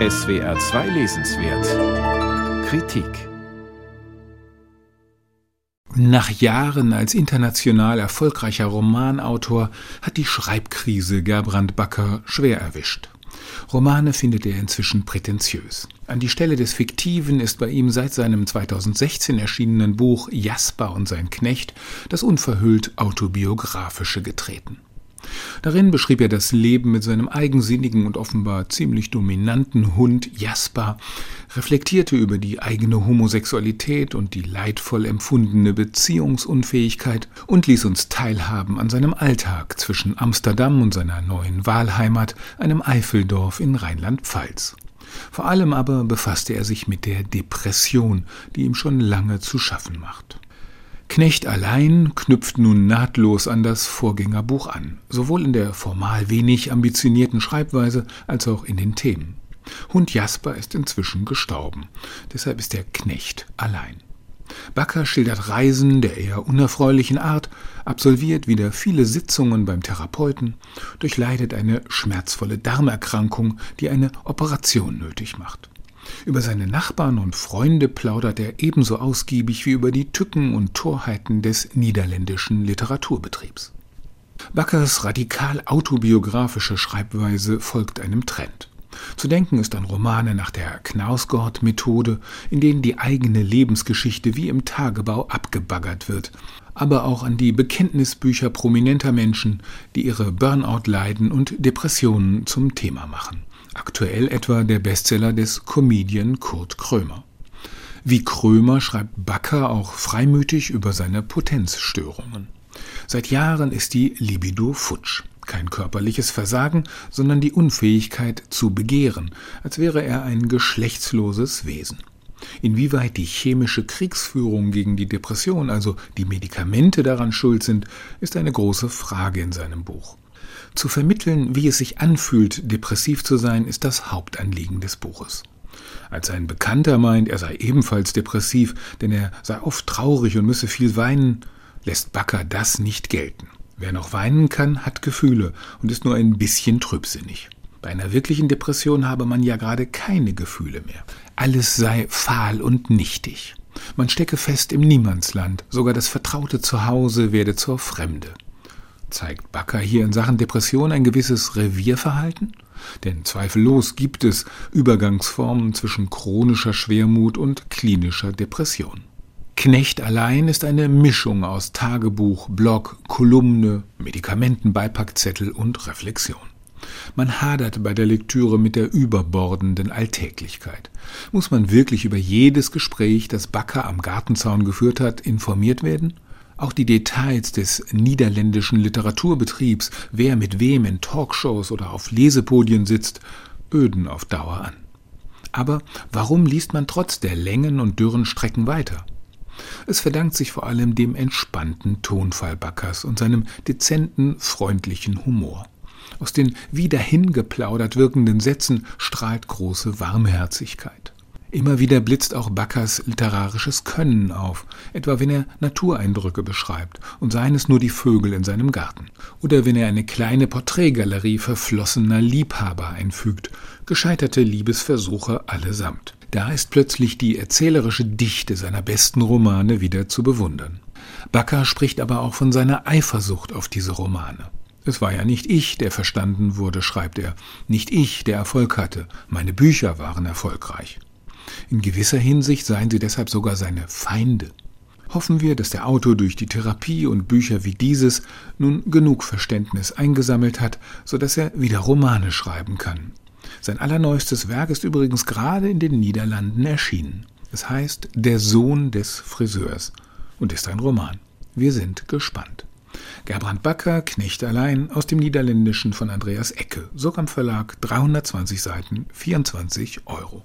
SWR 2 Lesenswert Kritik Nach Jahren als international erfolgreicher Romanautor hat die Schreibkrise Gerbrand Backer schwer erwischt. Romane findet er inzwischen prätentiös. An die Stelle des Fiktiven ist bei ihm seit seinem 2016 erschienenen Buch Jasper und sein Knecht das unverhüllt autobiografische getreten. Darin beschrieb er das Leben mit seinem eigensinnigen und offenbar ziemlich dominanten Hund Jasper, reflektierte über die eigene Homosexualität und die leidvoll empfundene Beziehungsunfähigkeit und ließ uns teilhaben an seinem Alltag zwischen Amsterdam und seiner neuen Wahlheimat, einem Eifeldorf in Rheinland-Pfalz. Vor allem aber befasste er sich mit der Depression, die ihm schon lange zu schaffen macht. Knecht allein knüpft nun nahtlos an das Vorgängerbuch an, sowohl in der formal wenig ambitionierten Schreibweise als auch in den Themen. Hund Jasper ist inzwischen gestorben, deshalb ist der Knecht allein. Backer schildert Reisen der eher unerfreulichen Art, absolviert wieder viele Sitzungen beim Therapeuten, durchleidet eine schmerzvolle Darmerkrankung, die eine Operation nötig macht. Über seine Nachbarn und Freunde plaudert er ebenso ausgiebig wie über die Tücken und Torheiten des niederländischen Literaturbetriebs. Backers radikal autobiografische Schreibweise folgt einem Trend. Zu denken ist an Romane nach der Knausgord-Methode, in denen die eigene Lebensgeschichte wie im Tagebau abgebaggert wird, aber auch an die Bekenntnisbücher prominenter Menschen, die ihre Burnout-Leiden und Depressionen zum Thema machen. Aktuell etwa der Bestseller des Comedian Kurt Krömer. Wie Krömer schreibt Backer auch freimütig über seine Potenzstörungen. Seit Jahren ist die Libido futsch. Kein körperliches Versagen, sondern die Unfähigkeit zu begehren, als wäre er ein geschlechtsloses Wesen. Inwieweit die chemische Kriegsführung gegen die Depression, also die Medikamente daran schuld sind, ist eine große Frage in seinem Buch. Zu vermitteln, wie es sich anfühlt, depressiv zu sein, ist das Hauptanliegen des Buches. Als ein Bekannter meint, er sei ebenfalls depressiv, denn er sei oft traurig und müsse viel weinen, lässt Backer das nicht gelten. Wer noch weinen kann, hat Gefühle und ist nur ein bisschen trübsinnig. Bei einer wirklichen Depression habe man ja gerade keine Gefühle mehr. Alles sei fahl und nichtig. Man stecke fest im Niemandsland, sogar das vertraute Zuhause werde zur Fremde. Zeigt Backer hier in Sachen Depression ein gewisses Revierverhalten? Denn zweifellos gibt es Übergangsformen zwischen chronischer Schwermut und klinischer Depression. Knecht allein ist eine Mischung aus Tagebuch, Blog, Kolumne, Medikamentenbeipackzettel und Reflexion. Man hadert bei der Lektüre mit der überbordenden Alltäglichkeit. Muss man wirklich über jedes Gespräch, das Backer am Gartenzaun geführt hat, informiert werden? Auch die Details des niederländischen Literaturbetriebs, wer mit wem in Talkshows oder auf Lesepodien sitzt, öden auf Dauer an. Aber warum liest man trotz der Längen und dürren Strecken weiter? Es verdankt sich vor allem dem entspannten Tonfall Backers und seinem dezenten, freundlichen Humor. Aus den wie dahingeplaudert wirkenden Sätzen strahlt große Warmherzigkeit. Immer wieder blitzt auch Backers literarisches Können auf, etwa wenn er Natureindrücke beschreibt, und seien es nur die Vögel in seinem Garten, oder wenn er eine kleine Porträtgalerie verflossener Liebhaber einfügt, gescheiterte Liebesversuche allesamt. Da ist plötzlich die erzählerische Dichte seiner besten Romane wieder zu bewundern. Backer spricht aber auch von seiner Eifersucht auf diese Romane. Es war ja nicht ich, der verstanden wurde, schreibt er, nicht ich, der Erfolg hatte, meine Bücher waren erfolgreich. In gewisser Hinsicht seien sie deshalb sogar seine Feinde. Hoffen wir, dass der Autor durch die Therapie und Bücher wie dieses nun genug Verständnis eingesammelt hat, so dass er wieder Romane schreiben kann. Sein allerneuestes Werk ist übrigens gerade in den Niederlanden erschienen. Es heißt Der Sohn des Friseurs und ist ein Roman. Wir sind gespannt. Gerbrand Backer, Knecht allein, aus dem Niederländischen von Andreas Ecke, Sogram Verlag, 320 Seiten, 24 Euro.